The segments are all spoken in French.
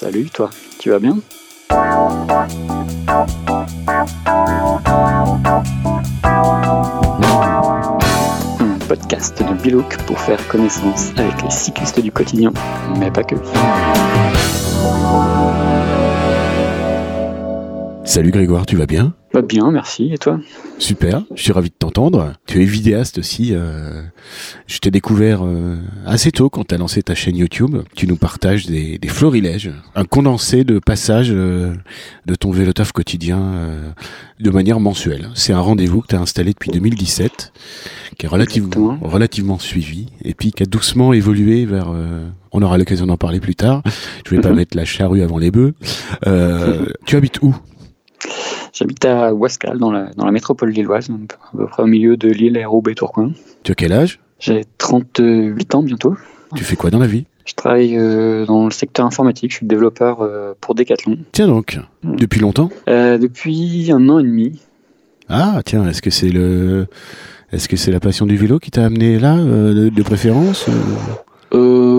Salut, toi, tu vas bien? Un podcast de Bilouk pour faire connaissance avec les cyclistes du quotidien, mais pas que. Salut Grégoire, tu vas bien? Bah bien, merci, et toi? Super, je suis ravi de t'entendre. Tu es vidéaste aussi. euh, je t'ai découvert euh, assez tôt quand tu as lancé ta chaîne YouTube. Tu nous partages des, des florilèges, un condensé de passages euh, de ton vélo taf quotidien euh, de manière mensuelle. C'est un rendez-vous que tu as installé depuis 2017, qui est relativement, Exactement. relativement suivi, et puis qui a doucement évolué vers... euh, on aura l'occasion d'en parler plus tard. Je vais pas Mhm. mettre la charrue avant les bœufs. Euh, tu habites où? J'habite à Wascal, dans la, dans la métropole lilloise, donc à peu près au milieu de Lille et Roubaix Tourcoing. Tu as quel âge? J'ai 38 ans bientôt. Tu fais quoi dans la vie? Je travaille euh, dans le secteur informatique, je suis développeur euh, pour Decathlon. Tiens donc, depuis longtemps? Euh, depuis un an et demi. Ah tiens, est-ce que c'est le est-ce que c'est la passion du vélo qui t'a amené là de, de préférence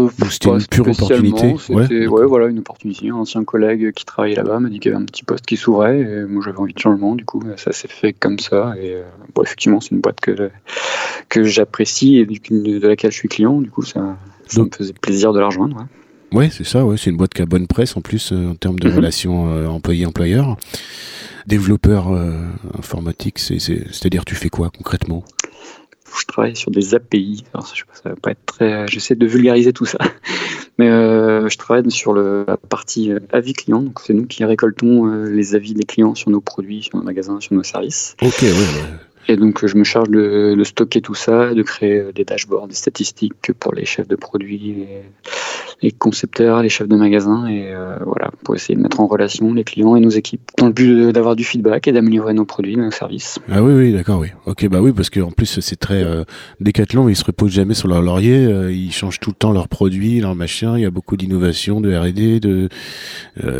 Euh, c'était une pure opportunité C'était Ouais, ouais, voilà, une opportunité. Un ancien collègue qui travaillait là-bas m'a dit qu'il y avait un petit poste qui s'ouvrait et moi j'avais envie de changement. Du coup, ça s'est fait comme ça. Et euh, bon, effectivement, c'est une boîte que, que j'apprécie et de laquelle je suis client. Du coup, ça, ça Donc- me faisait plaisir de la rejoindre. ouais. Ouais, c'est ça, ouais, c'est une boîte qui a bonne presse en plus euh, en termes de Mhm. relations euh, employé-employeur. Développeur euh, informatique, c'est, c'est, c'est-à-dire tu fais quoi concrètement? Je travaille sur des API. Alors, ça, je sais pas, ça va pas être très. J'essaie de vulgariser tout ça. Mais euh, je travaille sur le, la partie euh, avis client. Donc, c'est nous qui récoltons euh, les avis des clients sur nos produits, sur nos magasins, sur nos services. Ok, ouais. Et donc, je me charge de, de stocker tout ça, de créer des dashboards, des statistiques pour les chefs de produits, les concepteurs, les chefs de magasins, et euh, voilà, pour essayer de mettre en relation les clients et nos équipes, dans le but d'avoir du feedback et d'améliorer nos produits, nos services. Ah oui, oui, d'accord, oui. Ok, bah oui, parce que en plus c'est très euh, Décathlon, ils se reposent jamais sur leur laurier, euh, ils changent tout le temps leurs produits, leurs machins. Il y a beaucoup d'innovation, de R&D, de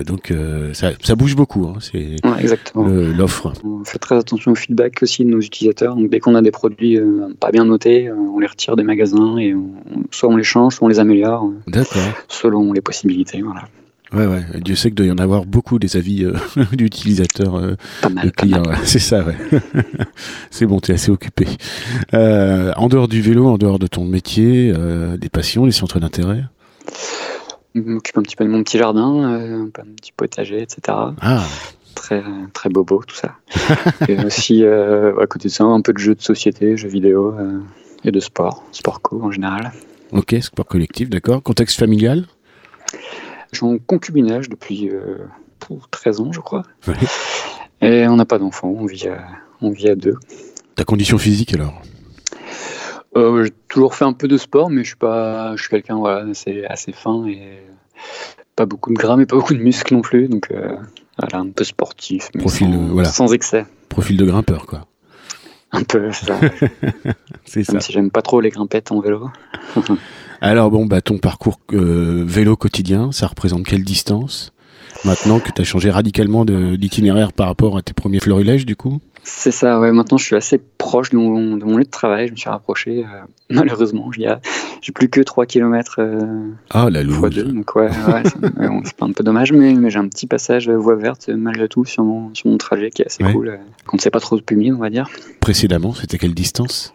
donc ça, ça bouge beaucoup. Hein, c'est Ouais, l'offre. On fait très attention au feedback aussi de nos utilisateurs. Donc, dès qu'on a des produits pas bien notés, on les retire des magasins et on- soit on les change, soit on les améliore, D'accord. Selon les possibilités. Voilà. Ouais, ouais. Dieu sait qu'il doit y en avoir beaucoup des avis euh, d'utilisateurs, euh, de clients. ouais. C'est ça, ouais. c'est bon, t'es assez occupé. Euh, en dehors du vélo, en dehors de ton métier, euh, des passions, des centres d'intérêt? Je m'occupe un petit peu de mon petit jardin, un peu- un petit potager, etc. Ah, très très bobo tout ça. et aussi à côté de ça un peu de jeux de société, jeux vidéo et de sport, sport co en général. Ok, sport collectif, d'accord. Contexte familial. Je suis en concubinage depuis euh, pour 13 ans je crois. Ouais. Et on n'a pas d'enfants, on vit à, on vit à deux. Ta condition physique alors Euh, j'ai toujours fait un peu de sport mais je suis pas je suis quelqu'un voilà, assez assez fin et pas beaucoup de gras mais pas beaucoup de muscles non plus donc euh, voilà, un peu sportif mais Profil, sans, euh, voilà. sans excès. Profil de grimpeur, quoi. Un peu, ça. C'est ça. Même si j'aime pas trop les grimpettes en vélo. Alors bon, bah ton parcours euh, vélo quotidien, ça représente quelle distance? Maintenant que tu as changé radicalement de- d'itinéraire par rapport à tes premiers florilèges, du coup? C'est ça, ouais. Maintenant, je suis assez proche de mon, de mon lieu de travail. Je me suis rapproché. euh, malheureusement, j'ai plus que 3 km Ah, la. 2. Donc, ouais, ouais, c'est, pas un peu dommage, mais, mais j'ai un petit passage euh, voie verte euh, malgré tout sur mon, sur mon trajet qui est assez Ouais. cool. euh, Quand c'est pas trop humide, on va dire. Précédemment, c'était quelle distance?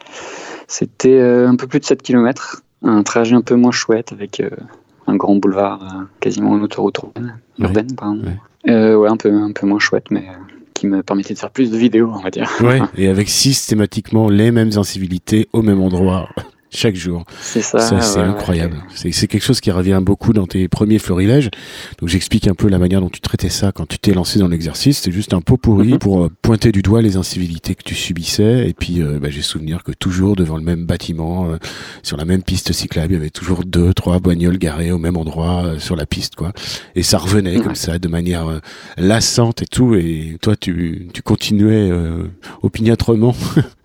C'était euh, un peu plus de 7 km. Un trajet un peu moins chouette avec euh, un grand boulevard, euh, quasiment une autoroute urbaine. Ouais. urbaine pardon. Ouais. Euh, ouais, un peu, un peu moins chouette, mais euh, qui me permettait de faire plus de vidéos, on va dire. Ouais, et avec systématiquement les mêmes incivilités au même endroit chaque jour. C'est ça. Ça, c'est ouais, incroyable. ouais. C'est quelque chose qui revient beaucoup dans tes premiers florilèges. Donc j'explique un peu la manière dont tu traitais ça quand tu t'es lancé dans l'exercice. C'est juste un pot pourri Mhm. pour euh, pointer du doigt les incivilités que tu subissais. Et puis euh, bah, j'ai souvenir que toujours devant le même bâtiment, euh, sur la même piste cyclable, il y avait toujours deux, trois bagnoles garées au même endroit euh, sur la piste, quoi. Et ça revenait Ouais. comme ça, de manière lassante et tout. Et toi, tu, tu continuais euh, opiniâtrement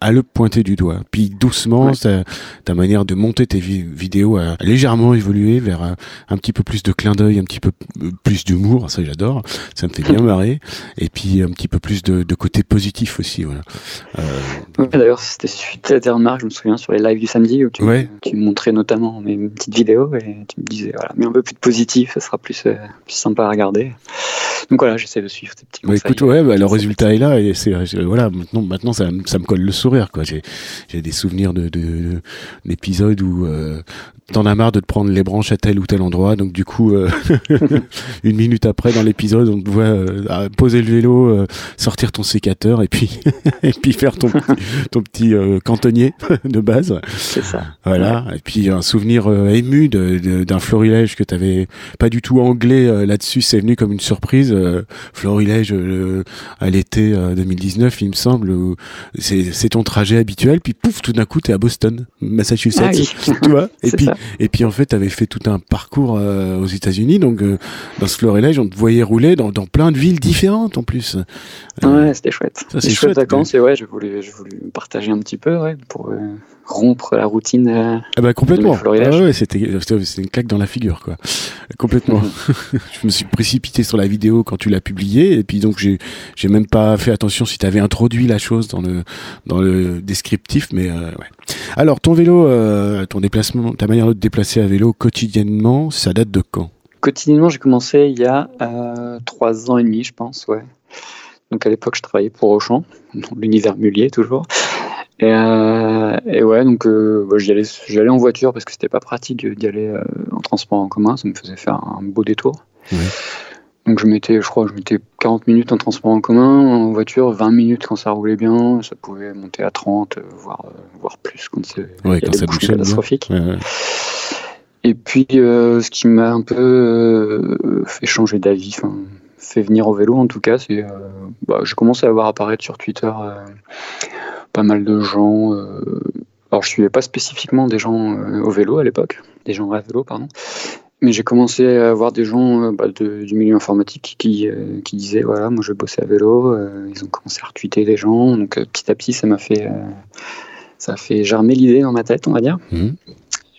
à le pointer du doigt. Puis doucement, ta manière de monter tes vidéos a légèrement évolué vers un, petit peu plus de clin d'œil, un petit peu plus d'humour. Ça, j'adore. Ça me fait bien marrer. Et puis un petit peu plus de, côté positif aussi. Voilà. Euh... D'ailleurs, c'était suite à tes remarques, je me souviens, sur les lives du samedi où tu, tu montrais notamment mes petites vidéos et tu me disais, voilà, mais un peu plus de positif, ça sera plus, euh, plus sympa à regarder. Donc voilà, j'essaie de suivre tes petits conseils. écoute, ouais, bah, le résultat est là et c'est voilà, maintenant, maintenant ça, ça, me colle le sourire quoi. J'ai des souvenirs de d'épisodes où euh, t'en as marre de te prendre les branches à tel ou tel endroit, donc du coup, euh, une minute après dans l'épisode, on te voit euh, poser le vélo, euh, sortir ton sécateur et puis et puis faire ton ton petit cantonnier de base. C'est ça. Voilà. Et puis un souvenir ému d'un florilège que t'avais pas du tout anglais là-dessus, c'est venu comme une surprise. florilège à l'été 2019, il me semble. C'est ton trajet habituel, puis pouf, tout d'un coup, t'es à Boston, Massachusetts, ah tu vois. Et puis et puis en fait, tu avais fait tout un parcours euh, aux États-Unis, donc euh, dans ce florilège, on te voyait rouler dans, dans plein de villes différentes en plus. Euh, ouais, c'était chouette. C'est chouette vacances et ouais, je voulais, je voulais partager un petit peu, ouais, pour rompre la routine. Euh, ah bah complètement. Ah ouais, c'était une claque dans la figure quoi. Complètement. je me suis précipité sur la vidéo quand tu l'as publiée et puis donc j'ai j'ai même pas fait attention si tu avais introduit la chose dans le dans le descriptif mais euh, ouais. Alors ton vélo euh, ton déplacement ta manière de te déplacer à vélo quotidiennement, ça date de quand? Quotidiennement, j'ai commencé il y a trois ans et demi, je pense, ouais. Donc à l'époque, je travaillais pour Auchan, l'univers mulier toujours. Et, euh, et, ouais, donc euh, bah, j'allais en voiture parce que c'était pas pratique d'y aller euh, en transport en commun, ça me faisait faire un beau détour. Donc je mettais, je crois, je mettais 40 minutes en transport en commun, en voiture, 20 minutes quand ça roulait bien, ça pouvait monter à 30, voire, voire plus quand c'est ouais, quand ça catastrophique. Et puis ce qui m'a un peu fait changer d'avis, fait venir au vélo en tout cas, c'est bah, j'ai commencé à voir apparaître sur Twitter pas mal de gens. Euh, alors, je suivais pas spécifiquement des gens euh, au vélo à l'époque, des gens à vélo, pardon. Mais j'ai commencé à voir des gens euh, bah, du milieu informatique qui, qui disaient voilà, moi je bossais à vélo. ils ont commencé à retweeter des gens. Donc petit à petit, ça m'a fait, ça a fait germer l'idée dans ma tête, on va dire. Mmh.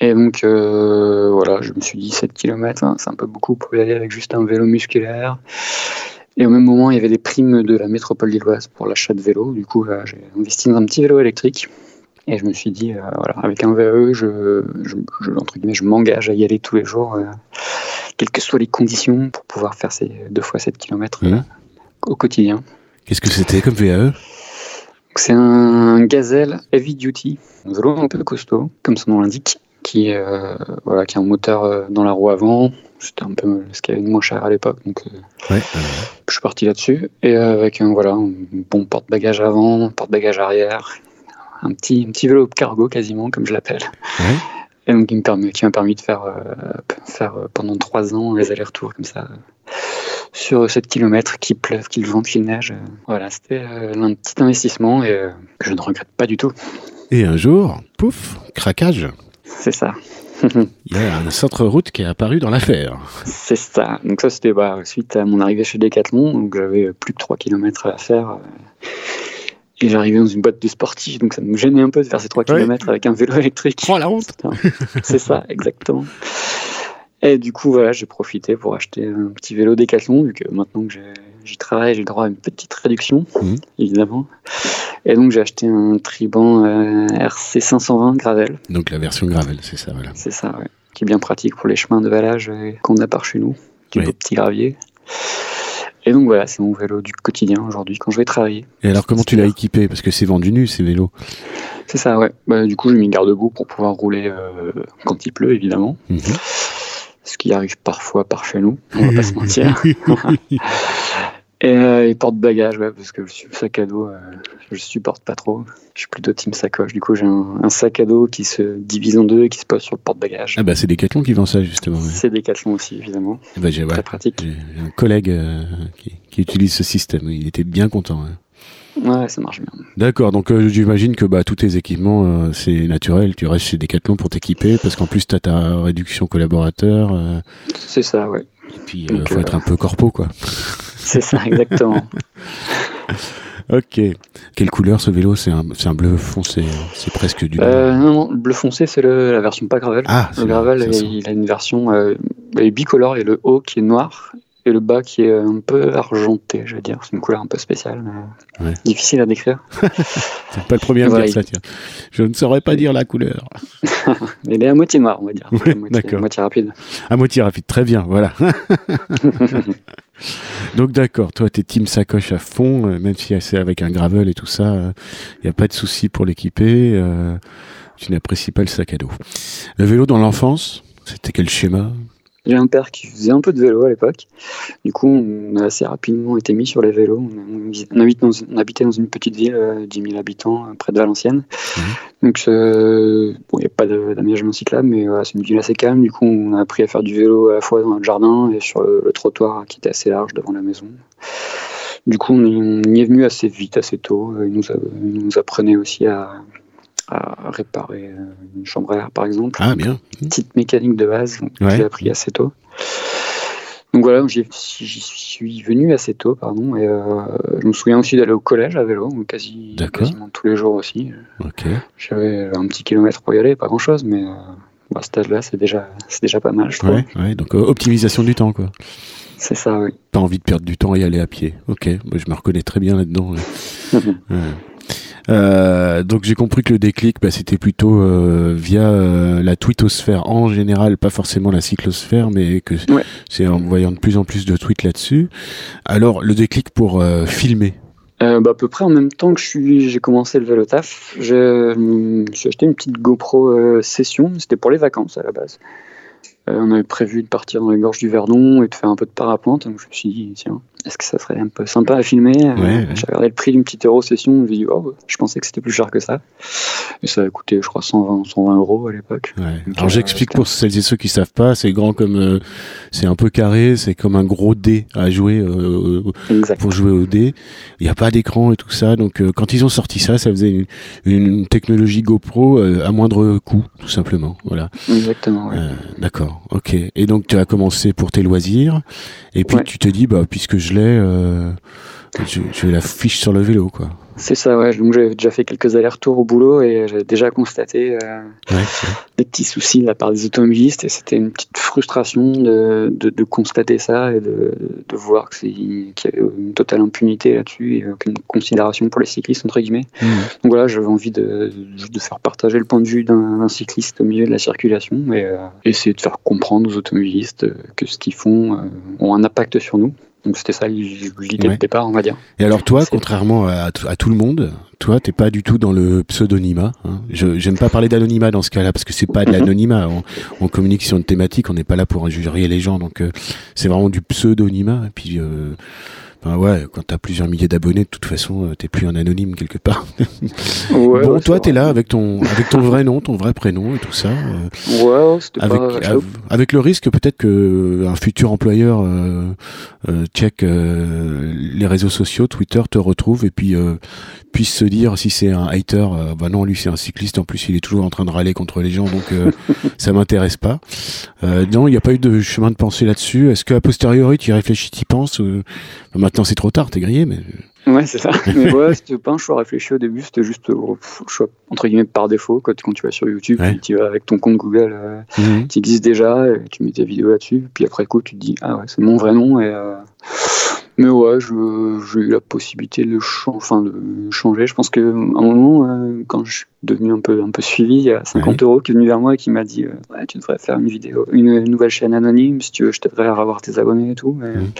Et donc voilà, je me suis dit 7 km, hein, c'est un peu beaucoup pour y aller avec juste un vélo musculaire. Et au même moment, il y avait des primes de la métropole lilloise pour l'achat de vélo. Du coup, euh, j'ai investi dans un petit vélo électrique. Et je me suis dit, euh, voilà, avec un je, je, je entre guillemets, je m'engage à y aller tous les jours, euh, quelles que soient les conditions, pour pouvoir faire ces deux fois 7 km mmh. au quotidien. Qu'est-ce que c'était comme VAE C'est un Gazelle Heavy Duty, un vélo un peu costaud, comme son nom l'indique, qui, voilà, qui a un moteur dans la roue avant, c'était un peu ce qu'il y avait de moins cher à l'époque. Donc, euh, je suis parti là-dessus. Et avec un, voilà, un bon porte-bagages avant, porte-bagages arrière, un petit, un petit vélo cargo quasiment, comme je l'appelle. Et donc, qui m'a permis, de faire, euh, faire euh, pendant trois ans les allers-retours comme ça sur 7 km, qu'il pleuve, qu'il vente, qu'il neige. Voilà, c'était un petit investissement et que je ne regrette pas du tout. Et un jour, pouf, craquage. C'est ça. Il y a un centre-route qui est apparu dans l'affaire. C'est ça. Donc ça, c'était bah, suite à mon arrivée chez Decathlon. Donc j'avais plus de 3 km à faire. Euh, et j'arrivais dans une boîte de sportif, donc ça me gênait un peu de faire ces 3 km avec un vélo électrique. Oh la honte C'est ça, exactement. Et du coup, voilà, j'ai profité pour acheter un petit vélo Decathlon, vu que maintenant que j'y travaille, j'ai le droit à une petite réduction, mmh. évidemment. Et donc j'ai acheté un Triban euh, RC 520 Gravel. Donc la version Gravel, c'est ça, voilà. C'est ça, ouais. Qui est bien pratique pour les chemins de valage euh, qu'on a par chez nous, du petit gravier. Et donc voilà, c'est mon vélo du quotidien aujourd'hui quand je vais travailler. Et alors comment tu l'as équipé? Parce que c'est vendu nu ces vélos. C'est ça, ouais. Bah, du coup j'ai mis garde-boue pour pouvoir rouler euh, quand il pleut évidemment. Mhm. Ce qui arrive parfois par chez nous, on va pas se mentir. Et, euh, porte-bagages, ouais, parce que le sac à dos, euh, je supporte pas trop. Je suis plutôt team sacoche. Du coup, j'ai un, sac à dos qui se divise en deux et qui se pose sur le porte-bagages. Ah bah c'est Decathlon qui vend ça justement. C'est Decathlon aussi, évidemment. Eh bah, Très pratique. J'ai un collègue euh, qui, utilise ce système. Il était bien content. Ouais, ça marche bien. D'accord, donc euh, j'imagine que bah, tous tes équipements, euh, c'est naturel, tu restes chez Decathlon pour t'équiper, parce qu'en plus, tu as ta réduction collaborateur. C'est ça, ouais. Et puis, il faut être un peu corpo, quoi. C'est ça, exactement. ok. Quelle couleur ce vélo? C'est un, un, bleu foncé. C'est presque du. Euh, non, non, le bleu foncé, c'est la version pas gravel. Ah, le gravel, il, a une version euh, bicolore et le haut qui est noir et le bas qui est un peu argenté, je veux dire. C'est une couleur un peu spéciale, mais difficile à décrire. c'est pas le premier à dire ça, tiens. Je ne saurais pas dire la couleur. Il est à moitié noir, on va dire. D'accord. À moitié rapide. À moitié rapide, très bien, voilà. Donc d'accord, toi t'es team sacoche à fond, euh, même si c'est avec un gravel et tout ça, il euh, n'y a pas de souci pour l'équiper. Euh, tu n'apprécies pas le sac à dos. Le vélo dans l'enfance, c'était quel schéma? J'ai un père qui faisait un peu de vélo à l'époque. Du coup, on a assez rapidement été mis sur les vélos. On, habitait dans une petite ville, 10 000 habitants, près de Valenciennes. Mmh. Donc, il n'y a pas d'aménagement cyclable, mais c'est une ville assez calme. Du coup, on a appris à faire du vélo à la fois dans le jardin et sur le, trottoir qui était assez large devant la maison. Du coup, on y est venu assez vite, assez tôt. Il nous, nous apprenait aussi à, réparer une chambre à air, par exemple. Ah, bien. Une petite mécanique de base, que j'ai appris assez tôt. Donc voilà, j'y suis venu assez tôt, pardon, et euh, je me souviens aussi d'aller au collège à vélo, quasi, quasiment tous les jours aussi. J'avais un petit kilomètre pour y aller, pas grand chose, mais euh, à cet âge-là, c'est déjà, déjà pas mal, je trouve. Ouais, donc euh, optimisation du temps, quoi. C'est ça, oui. Pas envie de perdre du temps et aller à pied. Ok, je me reconnais très bien là-dedans. Euh, donc j'ai compris que le déclic, bah, c'était plutôt euh, via euh, la twittosphère en général, pas forcément la cyclosphère, mais que c'est en voyant de plus en plus de tweets là-dessus. Alors le déclic pour filmer. bah, à peu près en même temps que j'ai commencé le vélo taf, j'ai acheté une petite GoPro session. C'était pour les vacances à la base. on avait prévu de partir dans les gorges du Verdon et de faire un peu de parapente. Donc je me suis dit, tiens, est-ce que ça serait un peu sympa à filmer euh, J'ai regardé le prix d'une petite euro session, je me dit, oh, je pensais que c'était plus cher que ça. Et ça a coûté, je crois, 120, 120 euros à l'époque. Alors j'explique pour celles et ceux qui savent pas, c'est grand comme, euh, c'est un peu carré, c'est comme un gros dé à jouer euh, pour jouer au dé. Il n'y a pas d'écran et tout ça, donc quand ils ont sorti ça, ça faisait une, technologie GoPro à moindre coût, tout simplement. Voilà. Exactement. D'accord. Ok. Et donc tu as commencé pour tes loisirs, et puis tu te dis, bah puisque je euh, je, je la fiche sur le vélo, quoi. C'est ça, ouais. Donc j'avais déjà fait quelques allers-retours au boulot et j'avais déjà constaté euh, des petits soucis de la part des automobilistes et c'était une petite frustration de, de, constater ça et de, de voir qu'il y avait une totale impunité là-dessus et aucune considération pour les cyclistes, entre guillemets. Mmh. Donc voilà, j'avais envie de, de faire partager le point de vue d'un cycliste au milieu de la circulation et euh, essayer de faire comprendre aux automobilistes que ce qu'ils font euh, ont un impact sur nous. Donc c'était ça l'idée de départ, on va dire. Et alors toi, contrairement à, tout le monde, toi, t'es pas du tout dans le pseudonymat. Hein. Je j'aime pas parler d'anonymat dans ce cas-là parce que c'est pas de l'anonymat. On, communique sur une thématique, on n'est pas là pour injurier les gens. Donc euh, c'est vraiment du pseudonymat. Et puis euh, ben ouais, quand t'as plusieurs milliers d'abonnés, de toute façon, euh, t'es plus un anonyme quelque part. ouais, bon, toi, t'es là avec ton, avec ton vrai nom, ton vrai prénom et tout ça. Euh, ouais, avec, pas... avec le risque peut-être que euh, un futur employeur euh, check les réseaux sociaux, Twitter te retrouve et puis puisse se dire si c'est un hater, bah non, lui c'est un cycliste. En plus, il est toujours en train de râler contre les gens, donc ça m'intéresse pas. non, il n'y a pas eu de chemin de pensée là-dessus. Est-ce qu'à posteriori, tu y réfléchis, tu y penses Maintenant, c'est trop tard, t'es grillé, mais. Ouais, c'est ça. mais ouais, c'était pas un choix réfléchi au début, c'était juste euh, choix entre guillemets par défaut. Quand, quand tu vas sur YouTube, tu vas avec ton compte Google, euh, mhm. tu existes déjà, et tu mets tes vidéos là-dessus. Puis après coup, tu te dis, ah ouais, c'est mon vrai nom. Et, euh, Mais ouais, j'ai eu la possibilité de, enfin, de changer. Je pense qu'à un moment, quand je suis devenu un peu, un peu suivi, il y a 50 euros qui est venu vers moi et qui m'a dit ouais, Tu devrais faire une vidéo, une, nouvelle chaîne anonyme si tu veux, je t'aiderais à avoir tes abonnés et tout. Mais... Mhm.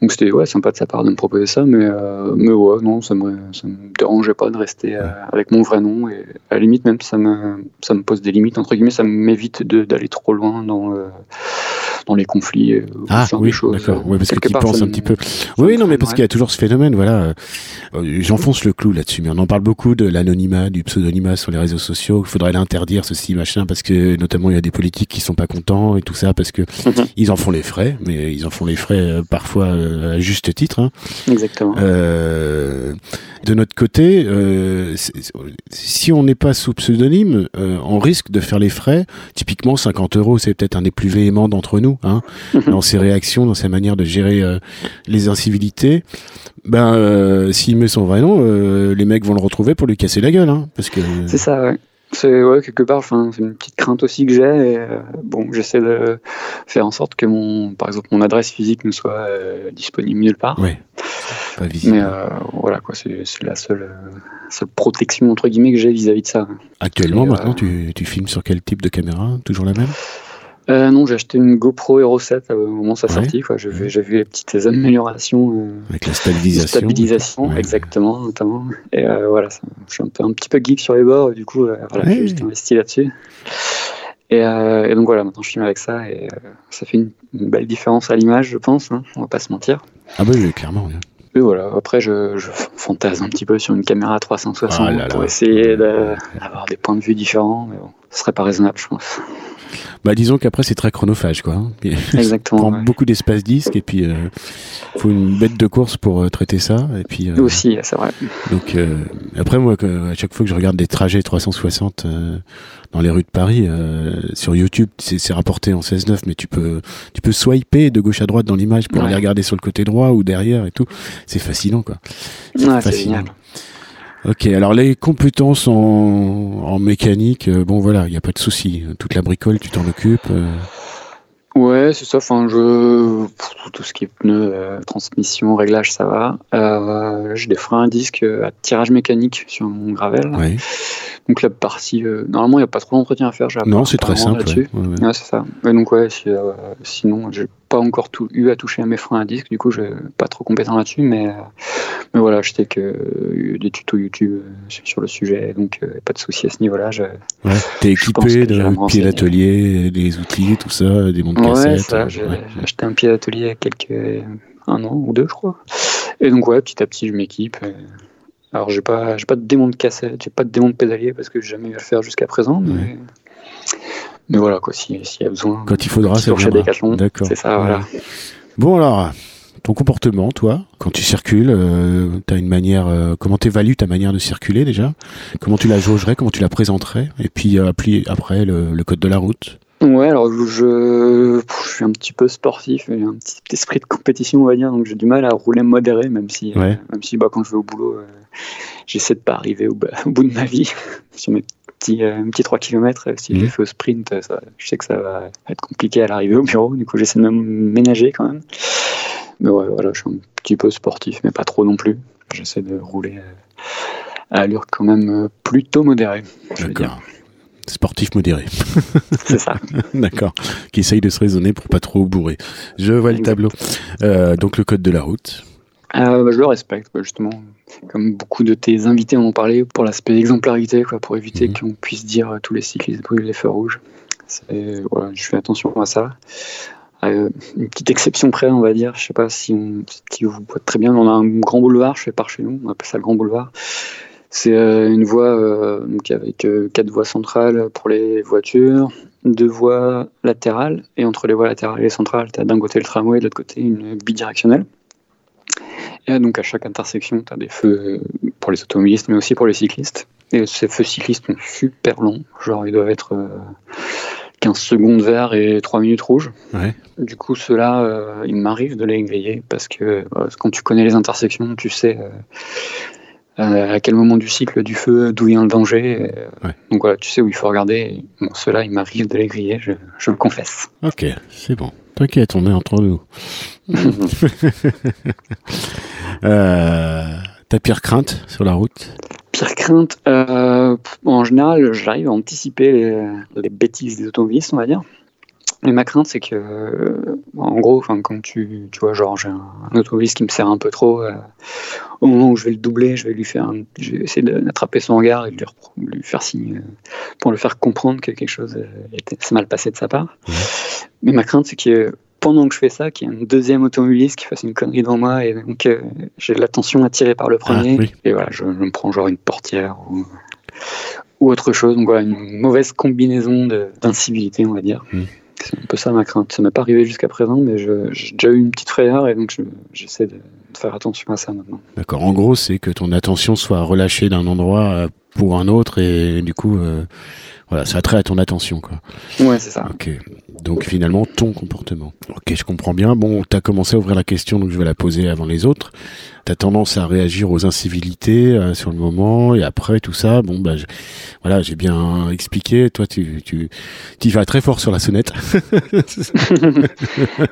Donc c'était ouais, sympa de sa part de me proposer ça, mais, euh, mais ouais, non, ça me, ça me dérangeait pas de rester euh, avec mon vrai nom. Et à la limite, même, ça me, ça me pose des limites, entre guillemets, ça m'évite d'aller trop loin dans, euh, dans les conflits. Euh, ah, oui, d'accord. Ouais, parce que tu penses un petit peu. Oui, non, mais parce qu'il y a toujours ce phénomène, voilà. J'enfonce le clou là-dessus, mais on en parle beaucoup de l'anonymat, du pseudonymat sur les réseaux sociaux. Il faudrait l'interdire, ceci, machin, parce que notamment il y a des politiques qui sont pas contents et tout ça, parce que mhm. ils en font les frais, mais ils en font les frais parfois euh, à juste titre. Hein. Exactement. Euh, de notre côté, euh, si on n'est pas sous pseudonyme, on risque de faire les frais. Typiquement, 50 euros, c'est peut-être un des plus véhéments d'entre nous. Hein, dans ses réactions, dans sa manière de gérer euh, les incivilités. Ben, euh, s'il met son vrai nom, euh, les mecs vont le retrouver pour lui casser la gueule, hein, parce que. C'est ça, ouais. C'est ouais, quelque part, enfin, c'est une petite crainte aussi que j'ai. Euh, bon, j'essaie de faire en sorte que mon, par exemple, mon adresse physique ne soit euh, disponible nulle part. Ouais. Pas visible. Mais euh, voilà, quoi, c'est la seule, seule protection entre guillemets que j'ai vis-à-vis de ça. Actuellement, Et, maintenant, tu, tu filmes sur quel type de caméra? Toujours la même? Euh, non, j'ai acheté une GoPro Hero 7 au moment de sa Ouais. sortie. J'ai vu, les petites améliorations. euh, Avec la stabilisation. stabilisation, Ouais. exactement, notamment. Et euh, voilà, ça- je suis un, peu, un petit peu geek sur les bords, du coup, euh, voilà, Ouais. j'ai juste investi là-dessus. Et, euh, et donc voilà, maintenant je filme avec ça et euh, ça fait une, une belle différence à l'image, je pense, hein, on va pas se mentir. Ah bah oui, clairement. oui. Et voilà, après je, je fantasme un petit peu sur une caméra 360 Ah là là. pour essayer d'avoir des points de vue différents, mais bon, ce serait pas raisonnable, je pense. Bah disons qu'après c'est très chronophage quoi. hein. Exactement. prend ouais. beaucoup d'espace disque et puis euh, faut une bête de course pour euh, traiter ça et puis euh, Aussi, c'est vrai. donc euh, après moi à chaque fois que je regarde des trajets 360 euh, dans les rues de Paris euh, sur YouTube c'est c'est rapporté en 16:9 mais tu peux tu peux swiper de gauche à droite dans l'image pour Ouais. aller regarder sur le côté droit ou derrière et tout c'est fascinant quoi. Ouais, c'est fascinant. Ok, alors les compétences en, en mécanique, euh, bon voilà, il n'y a pas de souci. Toute la bricole, tu t'en occupes. euh, Ouais, c'est ça. Enfin, je pff, tout ce qui est pneus, euh, transmission, réglage, ça va. Euh, j'ai des freins à disque à tirage mécanique sur mon gravel. ouais. Donc la partie, euh, normalement, il n'y a pas trop d'entretien à faire. Non, c'est très simple. ouais, ouais, c'est ça. Et donc ouais, si, sinon, j'ai pas encore tout, eu à toucher à mes freins à disque. Du coup, je suis pas trop compétent là-dessus, mais euh, mais voilà, je sais que euh, des tutos YouTube euh, sur le sujet, donc pas de souci à ce niveau-là. Je... Ouais, T'es équipé de pieds renseigner. d'atelier, des outils, tout ça, des montres Ouais, cassettes. ça, j'ai ouais. j'ai acheté un pied d'atelier il y a quelques un an ou deux, je crois. Et donc ouais, petit à petit, je m'équipe. Alors j'ai pas, j'ai pas de démon de cassette, j'ai pas de démon de pédalier parce que j'ai jamais eu à le faire jusqu'à présent. Mais. Mais voilà quoi, si- s'il y a besoin. Quand il faudra. Decathlon, D'accord. C'est ça, voilà. Bon alors, ton comportement, toi, quand tu circules, euh, t'as une manière. euh, comment t'évalues ta manière de circuler déjà? Comment tu la jaugerais Comment tu la présenterais? Et puis euh, après le, le code de la route? Ouais, alors je, je suis un petit peu sportif, j'ai un petit esprit de compétition, on va dire, donc j'ai du mal à rouler modéré, même si, euh, même si bah, quand je vais au boulot, euh, j'essaie de pas arriver au, bout de ma vie sur mes petits, euh, mes petits 3 km. Si je Mhm. fais au sprint, euh, ça, je sais que ça va être compliqué à l'arrivée au bureau, du coup j'essaie de ménager quand même. Mais ouais, voilà, je suis un petit peu sportif, mais pas trop non plus. J'essaie de rouler euh, à allure quand même euh, plutôt modérée. D'accord. Sportif modéré. C'est ça. D'accord. Qui essaye de se raisonner pour pas trop bourrer. Je vois le tableau. Euh, donc le code de la route. Euh, bah, je le respecte, quoi, justement. Comme beaucoup de tes invités en ont parlé, pour l'aspect exemplarité, quoi, pour éviter Mhm. qu'on puisse dire euh, tous les cyclistes brûlent les feux rouges. Voilà, je fais attention à ça. Euh, une petite exception près, on va dire. Je sais pas si, on, si vous voyez très bien. On a un grand boulevard, je fais par chez nous. On appelle ça le grand boulevard. C'est une voie donc avec quatre voies centrales pour les voitures, deux voies latérales, et entre les voies latérales et les centrales, tu as d'un côté le tramway, de l'autre côté une bidirectionnelle. Et donc à chaque intersection, tu as des feux euh, pour les automobilistes, mais aussi pour les cyclistes. Et ces feux cyclistes sont super longs, genre ils doivent être euh, 15 secondes verts et 3 minutes rouges. Ouais. Du coup, ceux-là, euh, il m'arrive de les griller parce que euh, quand tu connais les intersections, tu sais euh, euh, à quel moment du cycle du feu, d'où vient le danger. euh, Ouais. Donc voilà, tu sais où il faut regarder. Bon, ceux-là, il m'arrive de les griller, je, je le confesse. Ok, c'est bon. T'inquiète, on est entre nous. Euh, ta pire crainte sur la route? Pire crainte, euh, en général, j'arrive à anticiper les, les bêtises des automobilistes, on va dire. Mais ma crainte, c'est que, euh, en gros, quand tu, tu vois, genre, j'ai un, un automobiliste qui me sert un peu trop, euh, au moment où je vais le doubler, je vais lui faire, un- je vais essayer d'attraper son regard et de lui, lui faire signe pour le faire comprendre que quelque chose s'est mal passé de sa part. Mais ma crainte, c'est que pendant que je fais ça, qu'il y ait un deuxième automobiliste qui fasse une connerie devant moi et donc euh, j'ai l'attention attirée par le premier. Ah, oui. Et voilà, je, je me prends genre une portière ou, ou autre chose. Donc voilà, une mauvaise combinaison d'incivilité, on va dire. Mm. C'est un peu ça ma crainte. Ça m'est pas arrivé jusqu'à présent, mais j'ai déjà eu une petite frayeur et donc je- j'essaie de, de faire attention à ça maintenant. D'accord. En gros, c'est que ton attention soit relâchée d'un endroit euh, pour un autre et du coup, euh, Voilà, ça attrait à ton attention, quoi. Ouais, c'est ça. Ok. Donc finalement, ton comportement. Ok, je comprends bien. Bon, t'as commencé à ouvrir la question, donc je vais la poser avant les autres. T'as tendance à réagir aux incivilités euh, sur le moment et après tout ça. Bon, bah, je- voilà, j'ai bien expliqué. Toi, tu, tu, tu vas très fort sur la sonnette.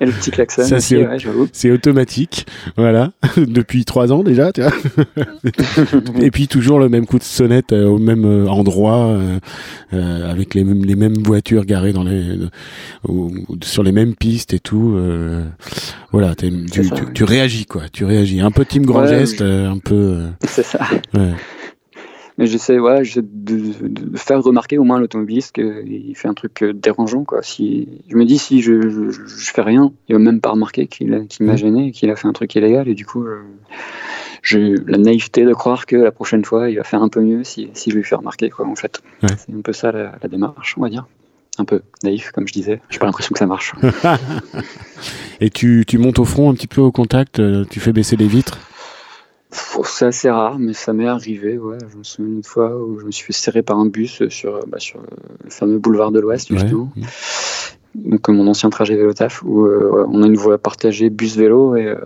Et le petit klaxon Ça, c'est- ouais, j'avoue. C'est automatique, voilà, depuis trois ans déjà, tu vois. Et puis toujours le même coup de sonnette euh, au même euh, endroit, euh, avec les mêmes, les mêmes voitures garées dans les, ou- sur les mêmes pistes et tout. voilà, tu, ça, tu réagis quoi, tu réagis. Un peu team grand Ouais, geste, je- euh, un peu. euh, C'est ça. ouais. Mais j'essaie ouais, de, de faire remarquer au moins l'automobiliste qu'il fait un truc euh, dérangeant. Quoi. Si, je me dis, si je, je, je fais rien, il va même pas remarquer qu'il m'a gêné, qu'il a fait un truc illégal. Et du coup, j'ai la naïveté de croire que la prochaine fois, il va faire un peu mieux si, si je lui fais remarquer. Quoi, en fait. Ouais. C'est un peu ça la, la démarche, on va dire. Un peu naïf, comme je disais. J'ai pas l'impression que ça marche. Et tu, tu montes au front un petit peu au contact, tu fais baisser les vitres? C'est assez rare, mais ça m'est arrivé. Ouais. Je me souviens une fois où je me suis fait serrer par un bus sur, bah, sur le fameux boulevard de l'Ouest, Ouais. justement. donc euh, mon ancien trajet vélo taf où euh, on a une voie partagée bus vélo et, euh,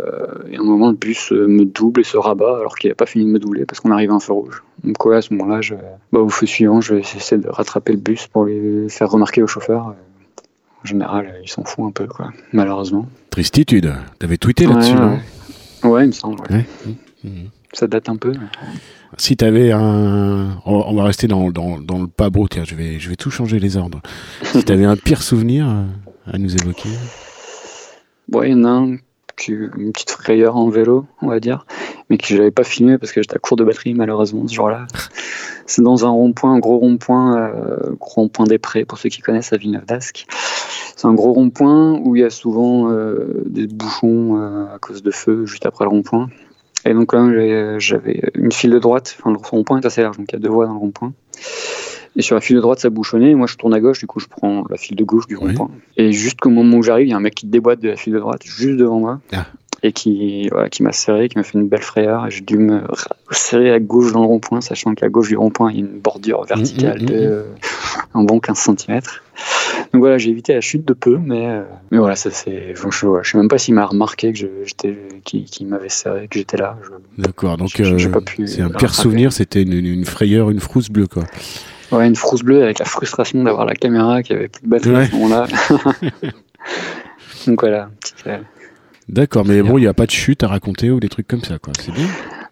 et à un moment le bus euh, me double et se rabat alors qu'il n'a pas fini de me doubler parce qu'on arrive à un feu rouge. Donc ouais, à ce moment-là, je, bah, au feu suivant, je vais essayer de rattraper le bus pour les faire remarquer au chauffeur. En général, euh, il s'en fout un peu, quoi, malheureusement. Tristitude. T'avais tweeté là-dessus, ouais. Ouais, il me semble. Ouais. Ouais. Mhm. Ça date un peu. Si t'avais un, on on va rester dans, dans, dans le pas beau, tiens, je vais, je vais tout changer les ordres. Si t'avais un pire souvenir euh, à nous évoquer. Bon, il y en a un une petite frayeur en vélo, on va dire, mais que j'avais pas filmé parce que j'étais à court de batterie malheureusement ce jour-là. C'est dans un rond-point, un gros rond-point, euh, gros rond-point des Prés pour ceux qui connaissent à Villeneuve d'Ascq. C'est un gros rond-point où il y a souvent euh, des bouchons euh, à cause de feu juste après le rond-point. Et donc là, j'avais- j'avais une file de droite, enfin le rond-point est assez large, donc il y a deux voies dans le rond-point. Et sur la file de droite, ça bouchonnait. Moi, je tourne à gauche, du coup, je prends la file de gauche du Oui. rond-point. Et juste qu'au moment où j'arrive, il y a un mec qui déboîte de la file de droite, juste devant moi. Ah. Et qui, voilà, qui m'a serré, qui m'a fait une belle frayeur. Et j'ai dû me serrer à gauche dans le rond-point, sachant qu'à gauche du rond-point, il y a une bordure verticale mm, mm, de euh, un bon 15 cm. Donc voilà, j'ai évité la chute de peu, mais, euh, mais voilà, ça c'est. Je, ouais, je sais même pas s'il m'a remarqué que j'étais, qu'il m'avait serré, que j'étais là. D'accord, donc J'ai- euh, pas pu c'est un pire souvenir, c'était une, une frayeur, une frousse bleue, quoi. Ouais, une frousse bleue avec la frustration d'avoir la caméra qui avait plus de batterie à Ouais. ce moment-là. Donc voilà, petite, euh, D'accord, mais bon, il n'y a pas de chute à raconter ou des trucs comme ça, quoi. C'est bien.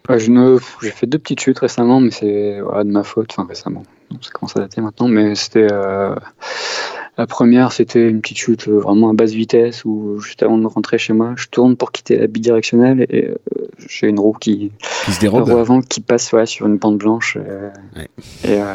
Ouais, je ne- J'ai fait deux petites chutes récemment, mais c'est voilà, de ma faute. Enfin, récemment. Donc, ça commence à dater maintenant. Mais c'était. euh, La première, c'était une petite chute euh, vraiment à basse vitesse où, juste avant de rentrer chez moi, je tourne pour quitter la bidirectionnelle et euh, j'ai une roue qui. Qui se La dérobe. roue avant qui passe ouais, sur une bande blanche. euh, Ouais. Et euh,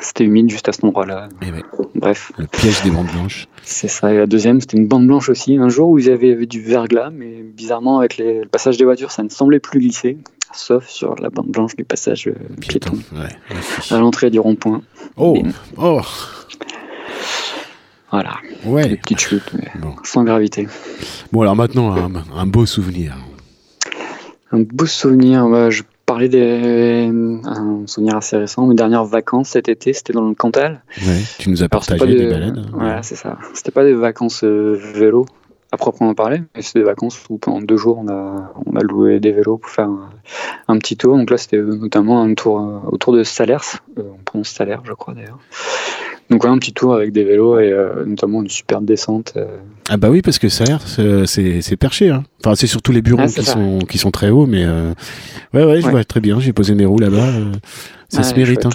c'était humide juste à cet endroit-là. Eh Bref, le piège des bandes blanches. c'est ça. Et la deuxième, c'était une bande blanche aussi. Un jour où ils avaient, du verglas, mais bizarrement, avec les- le passage des voitures, ça ne semblait plus glisser. Sauf sur la bande blanche du passage euh, piéton. Piéton. Ouais. À l'entrée du rond-point. Oh, oh, Voilà, des ouais. petites chutes, mais Bon. sans gravité. Bon, alors maintenant, un, un beau souvenir. Un beau souvenir, bah, je parlais des. Un souvenir assez récent. Mes dernières vacances cet été, c'était dans le Cantal. Ouais. Tu nous as partagé des des- balades. Voilà, c'est ça. C'était pas des vacances euh, vélo à proprement parler, mais c'était des vacances où pendant deux jours on a, on a loué des vélos pour faire un, un petit tour. Donc là, c'était notamment un tour euh, autour de Salers, euh, on prononce Salaire, je crois d'ailleurs. Donc voilà, un petit tour avec des vélos et euh, notamment une superbe descente. euh, Ah bah oui, parce que ça a l'air, c'est c'est- perché. Hein. Enfin, c'est surtout les bureaux Ah, qui ça. sont qui sont très hauts, mais euh, ouais, ouais, je Ouais. vois très bien. J'ai posé mes roues là-bas. euh, ça Ah, se mérite. Hein.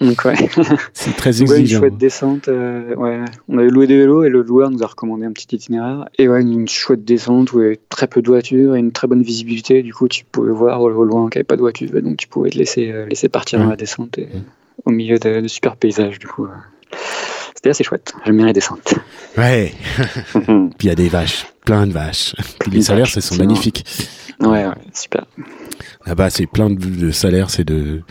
Donc ouais. C'est très Donc, ouais, une exigeant. chouette descente. euh, ouais. On avait loué des vélos et le loueur nous a recommandé un petit itinéraire. Et ouais, une, chouette descente où il y avait très peu de voitures et une très bonne visibilité. Du coup, tu pouvais voir au, loin qu'il n'y avait pas de voiture. Et donc, tu pouvais te laisser, euh, laisser partir Ouais. dans la descente et, au milieu de, de super paysages. Du coup, euh. c'était assez chouette. J'aime bien les descentes. Ouais. Puis il y a des vaches, plein de vaches. Puis les salaires, vaches, ce sont c'est magnifiques. ouais, ouais, super. Là-bas, c'est plein de, de salaires, c'est de,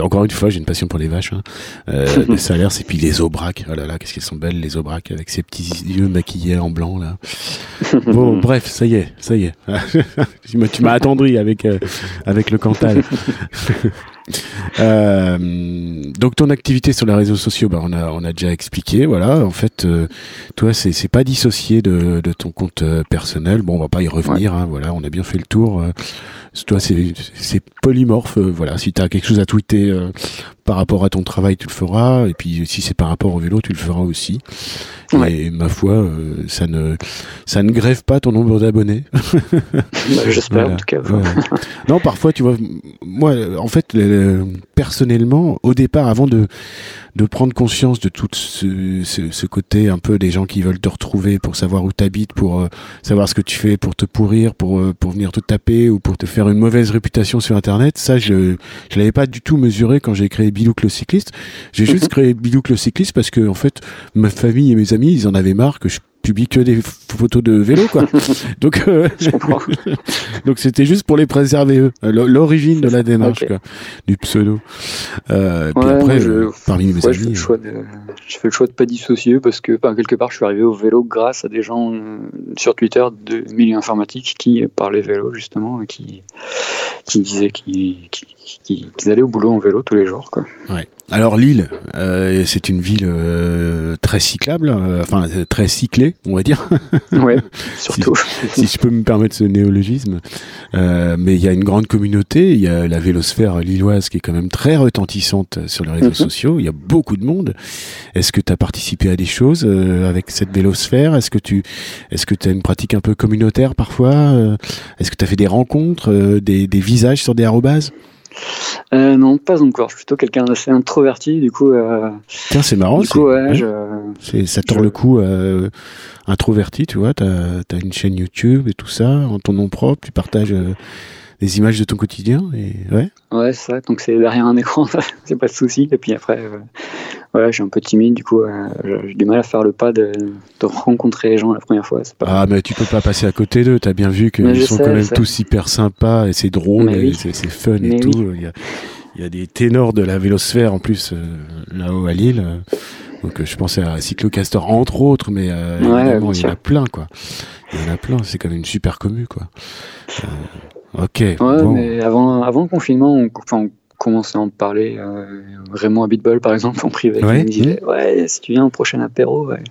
Encore une fois, j'ai une passion pour les vaches. Hein. Euh, des salaires, et puis les aubracs. Oh là là, qu'est-ce qu'elles sont belles, les aubracs, avec ces petits yeux maquillés en blanc, là. Bon, bref, ça y est, ça y est. tu m'as- tu m'as attendri avec, euh, avec le Cantal. Euh, donc ton activité sur les réseaux sociaux, bah, on a on a déjà expliqué. Voilà, en fait, euh, toi c'est c'est pas dissocié de, de ton compte euh, personnel. Bon, on va pas y revenir. Hein, voilà, on a bien fait le tour. Euh, toi c'est c'est polymorphe. voilà, si tu as quelque chose à tweeter par rapport à ton travail, tu le feras. Et puis si c'est par rapport au vélo, tu le feras aussi. Et ma foi, ça ne ça ne grève pas ton nombre d'abonnés. J'espère en tout cas. non, parfois tu vois, moi en fait personnellement, au départ, avant de, de prendre conscience de tout ce, ce, côté un peu des gens qui veulent te retrouver pour savoir où t'habites, pour euh, savoir ce que tu fais, pour te pourrir, pour, euh, pour venir te taper ou pour te faire une mauvaise réputation sur Internet, ça, je je l'avais pas du tout mesuré quand j'ai créé Bilouk le cycliste. J'ai juste créé Bilouk le cycliste parce que, en fait, ma famille et mes amis, ils en avaient marre que je publie que des photos de vélo, quoi. donc, euh, donc c'était juste pour les préserver eux, l'origine de la démarche, quoi, du pseudo. Euh, puis après, euh, parmi mes amis, je fais, le choix de, je fais le choix de pas dissocier parce que, quelque part, je suis arrivé au vélo grâce à des gens sur Twitter de milieu informatique qui parlaient vélo justement et qui, qui disaient qu'ils allaient au boulot en vélo tous les jours, quoi. Ouais. Alors Lille, euh, c'est une ville euh, très cyclable, euh, enfin très cyclée, on va dire. Ouais, surtout. si, je peux me permettre ce néologisme. mais il y a une grande communauté, il y a la vélosphère lilloise qui est quand même très retentissante sur les réseaux mhm. sociaux, il y a beaucoup de monde. Est-ce que tu as participé à des choses avec cette vélosphère? Est-ce que tu est-ce que tu as une pratique un peu communautaire parfois? Est-ce que tu as fait des rencontres, des, des visages sur des arrobases euh, non, pas encore. Je suis plutôt quelqu'un d'assez introverti, du coup. Euh, Tiens, c'est marrant. Du coup, ouais, ça tord le coup euh, introverti, tu vois. T'as as une chaîne YouTube et tout ça, en ton nom propre, tu partages des images de ton quotidien et ouais. Ouais, c'est ça. Donc c'est derrière un écran, c'est pas de souci. Et puis après, ouais, je suis un peu timide, du coup, euh, j'ai du mal à faire le pas de, de, rencontrer les gens la première fois. Pas... Ah, mais tu peux pas passer à côté d'eux. T'as bien vu qu'ils sont quand même tous hyper sympas et c'est drôle, et c'est fun et tout. Il, y a, il y, a, des ténors de la vélosphère en plus euh, là-haut à Lille. Donc je pensais à Cyclocaster entre autres, mais euh, il y en a plein quoi. Il y en a plein. C'est quand même une super commu quoi. Ok. Ouais, mais avant, avant le confinement, on, enfin, commencé à en parler. Euh, Raymond Abitbol, par exemple, en privé, ouais. il me disait Ouais, si tu viens au prochain apéro, ouais.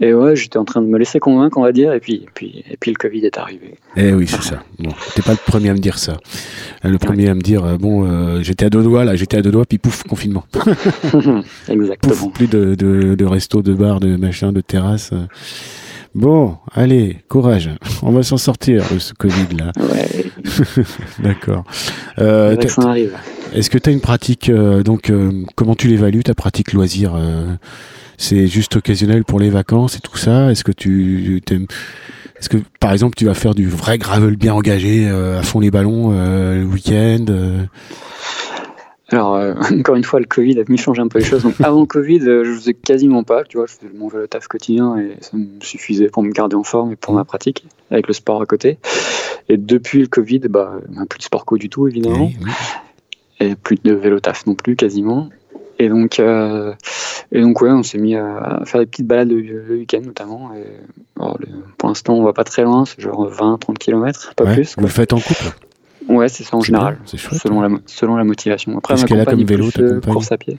Et ouais, j'étais en train de me laisser convaincre, on va dire, et puis, et puis, et puis le Covid est arrivé. Eh oui, c'est ça. Bon, t'es pas le premier à me dire ça. Le premier à me dire, euh, bon, euh, j'étais à deux doigts, là, j'étais à deux doigts, puis pouf, confinement. Exactement. plus de, de, de resto, de bar, de machin, de terrasse. Bon, allez, courage. On va s'en sortir de ce Covid là. Ouais. D'accord. Euh, arrive. Est-ce que tu as une pratique euh, donc euh, comment tu l'évalues ta pratique loisir euh, C'est juste occasionnel pour les vacances et tout ça? Est-ce que tu est-ce que par exemple tu vas faire du vrai gravel bien engagé à fond les ballons le week-end alors, euh, encore une fois, le Covid a mis changer un peu les choses. Donc, avant le Covid, euh, je faisais quasiment pas. Tu vois, je faisais mon vélo taf quotidien et ça me suffisait pour me garder en forme et pour ma pratique avec le sport à côté. Et depuis le Covid, bah, plus de sport co du tout, évidemment. Et plus de vélo taf non plus, quasiment. Et donc, euh, et donc ouais, on s'est mis à faire des petites balades le, week-end notamment. Et, pour l'instant, on va pas très loin, c'est genre 20-30 km, pas plus. Vous le faites en couple? Ouais, c'est ça en général. selon, la, selon la motivation. Après, Qu'est-ce qu'elle a comme vélo, ta course à pied.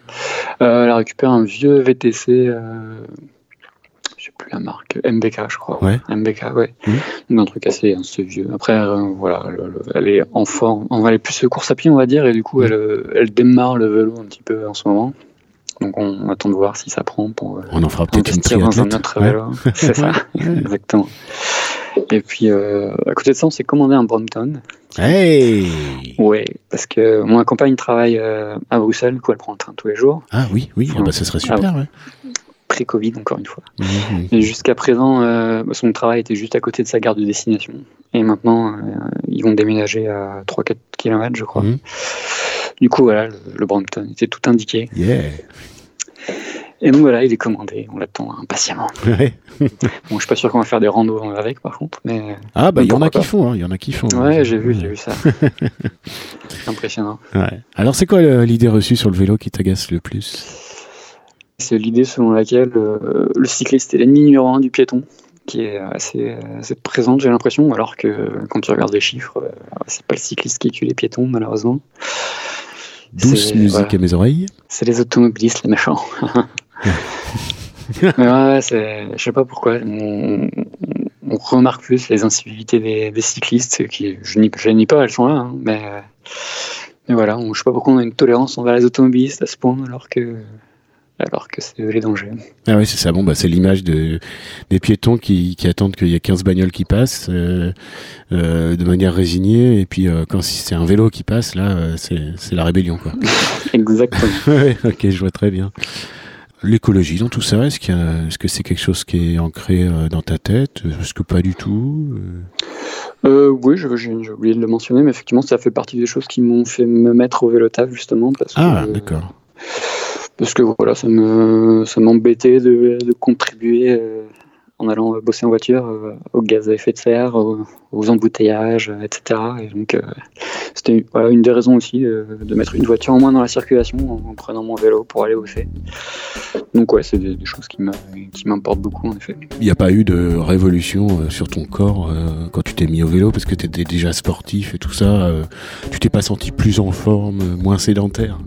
Euh, elle a récupéré un vieux VTC, euh, je sais plus la marque, MBK, je crois. Ouais. MBK, ouais. Mmh. Un truc assez, assez vieux. Après, euh, voilà, elle, est en forme. Elle est plus course à pied, on va dire, et du coup, mmh. elle, elle démarre le vélo un petit peu en ce moment. Donc on attend de voir si ça prend pour. Euh, on en fera peut-être une dans un autre vélo. C'est ça, exactement. Et puis, euh, à côté de ça, on s'est commandé un Brompton. Hey Ouais, parce que mon compagne travaille euh, à Bruxelles, du coup, elle prend le train tous les jours. Ah oui, oui, ah bah, ça serait super, ouais. Pré-Covid, encore une fois. Mmh, mmh. Et jusqu'à présent, euh, son travail était juste à côté de sa gare de destination. Et maintenant, ils vont déménager à 3-4 km, je crois. Mmh. Du coup, voilà, le, le Brompton était tout indiqué. Yeah et donc voilà, il est commandé, on l'attend impatiemment. Ouais. bon, je suis pas sûr qu'on va faire des randos avec, par contre, mais. Ah bah il y en a qui font, hein, il y en a qui font. Ouais, j'ai vu, j'ai vu ça. impressionnant. Ouais. Alors c'est quoi l'idée reçue sur le vélo qui t'agace le plus? C'est l'idée selon laquelle euh, le cycliste est l'ennemi numéro un du piéton qui est assez, assez présente, j'ai l'impression, alors que quand tu regardes les chiffres, euh, c'est pas le cycliste qui tue les piétons, malheureusement. Douce musique à mes oreilles. C'est les automobilistes, les méchants. ouais, je sais pas pourquoi. On, remarque plus les incivilités des, cyclistes, qui je nie, pas, elles sont là, hein, mais, mais voilà, je sais pas pourquoi on a une tolérance envers les automobilistes à ce point, alors que alors que c'est les dangers. Ah oui, c'est ça. Bon, bah, c'est l'image de, des piétons qui, qui attendent qu'il y ait 15 bagnoles qui passent euh, euh, de manière résignée. Et puis, euh, quand c'est un vélo qui passe, là, c'est la rébellion. Quoi. Exactement. ouais, ok, je vois très bien. L'écologie dans tout ça, est-ce que c'est quelque chose qui est ancré dans ta tête? Est-ce que pas du tout Oui, j'ai oublié de le mentionner, mais effectivement, ça fait partie des choses qui m'ont fait me mettre au vélo taf, justement. Parce ah, d'accord parce que voilà, ça me ça m'embêtait de, de, contribuer euh, en allant bosser en voiture euh, au gaz à effet de serre, aux, embouteillages, etc. Et donc euh, c'était une des raisons aussi de mettre une voiture en moins dans la circulation en, prenant mon vélo pour aller bosser. Donc ouais, c'est des, choses qui m'importent beaucoup en effet. Il n'y a pas eu de révolution sur ton corps quand tu t'es mis au vélo? Parce que tu étais déjà sportif et tout ça. tu t'es pas senti plus en forme, moins sédentaire?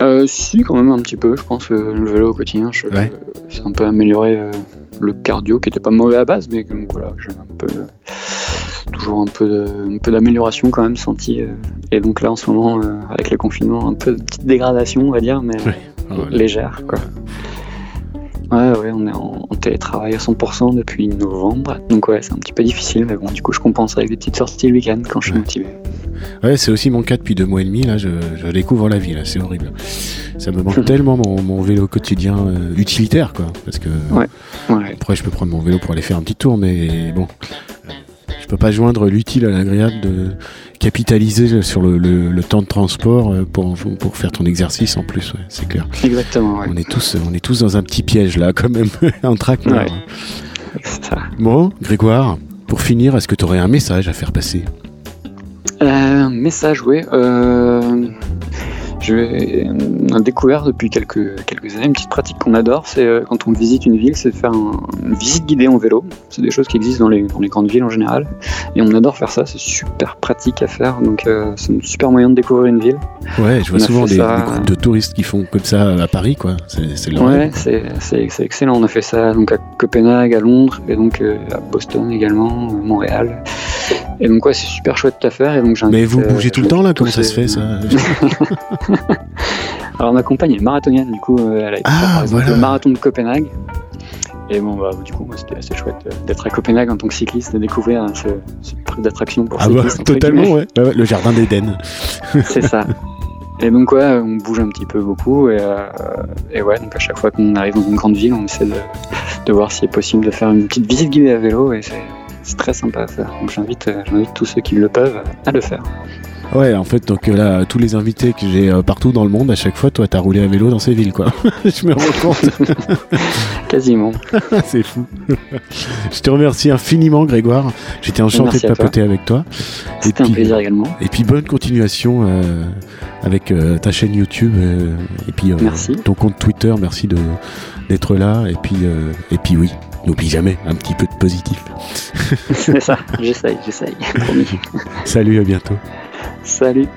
Euh, si, quand même un petit peu. Je pense que le vélo au quotidien, je, c'est un peu amélioré euh, le cardio, qui était pas mauvais à base, mais voilà, j'ai un peu, toujours un peu, un peu d'amélioration quand même senti. Euh. et donc là, en ce moment, euh, avec le confinement, un peu de petite dégradation, on va dire, mais légère, quoi. Ouais, ouais, on est en, télétravail à 100% depuis novembre. Donc ouais, c'est un petit peu difficile, mais bon, du coup, je compense avec des petites sorties le week-end quand je suis motivé. Ouais, c'est aussi mon cas depuis deux mois et demi. Là, je, découvre la vie. Là, c'est horrible. Ça me manque tellement mon, vélo quotidien euh, utilitaire, quoi. Parce que ouais, après, je peux prendre mon vélo pour aller faire un petit tour, mais bon, je peux pas joindre l'utile à l'agréable de capitaliser sur le, temps de transport euh, pour, pour faire ton exercice en plus, c'est clair. Exactement. On est tous on est tous dans un petit piège là, quand même, en traque. Bon, Grégoire, pour finir, est-ce que tu aurais un message à faire passer? Euh, Un message, oui. Euh, j'ai découvert depuis quelques, quelques années une petite pratique qu'on adore, c'est euh, quand on visite une ville, c'est faire une visite guidée en vélo. C'est des choses qui existent dans les, dans les, grandes villes en général. Et on adore faire ça, c'est super pratique à faire, donc euh, c'est un super moyen de découvrir une ville. Ouais, je vois souvent des, groupes de touristes qui font comme ça à Paris, quoi. C'est Ouais, c'est excellent. On a fait ça donc à Copenhague, à Londres, et donc euh, à Boston également, Montréal. Et donc, ouais, c'est super chouette à faire. Et donc, Mais vous bougez tout le temps, là Comment ça se fait, ça Alors ma compagne est marathonienne, du coup euh, elle a été ah, le marathon de Copenhague. Et bon, bah, du coup, moi, c'était assez chouette euh, d'être à Copenhague en tant que cycliste, de découvrir hein, ce, truc d'attraction pour ah bah, totalement, ouais. Le jardin d'Éden. C'est ça. Et donc, ouais, on bouge un petit peu beaucoup. Et, euh, et ouais, donc à chaque fois qu'on arrive dans une grande ville, on essaie de, de voir s'il est possible de faire une petite visite guidée à vélo. Et c'est très sympa à faire. Donc, j'invite tous ceux qui le peuvent à le faire. Ouais, en fait, donc là, tous les invités que j'ai euh, partout dans le monde, à chaque fois, toi, t'as roulé à vélo dans ces villes, quoi. je me rends compte. Quasiment. C'est fou. je te remercie infiniment, Grégoire. J'étais enchanté de papoter avec toi. C'était un plaisir également. Et puis, bonne continuation euh, avec euh, ta chaîne YouTube et puis ton compte Twitter. Merci de d'être là. Et puis, et puis oui, n'oublie jamais un petit peu de positif. C'est ça, j'essaye, j'essaye, Salut, à bientôt. Salut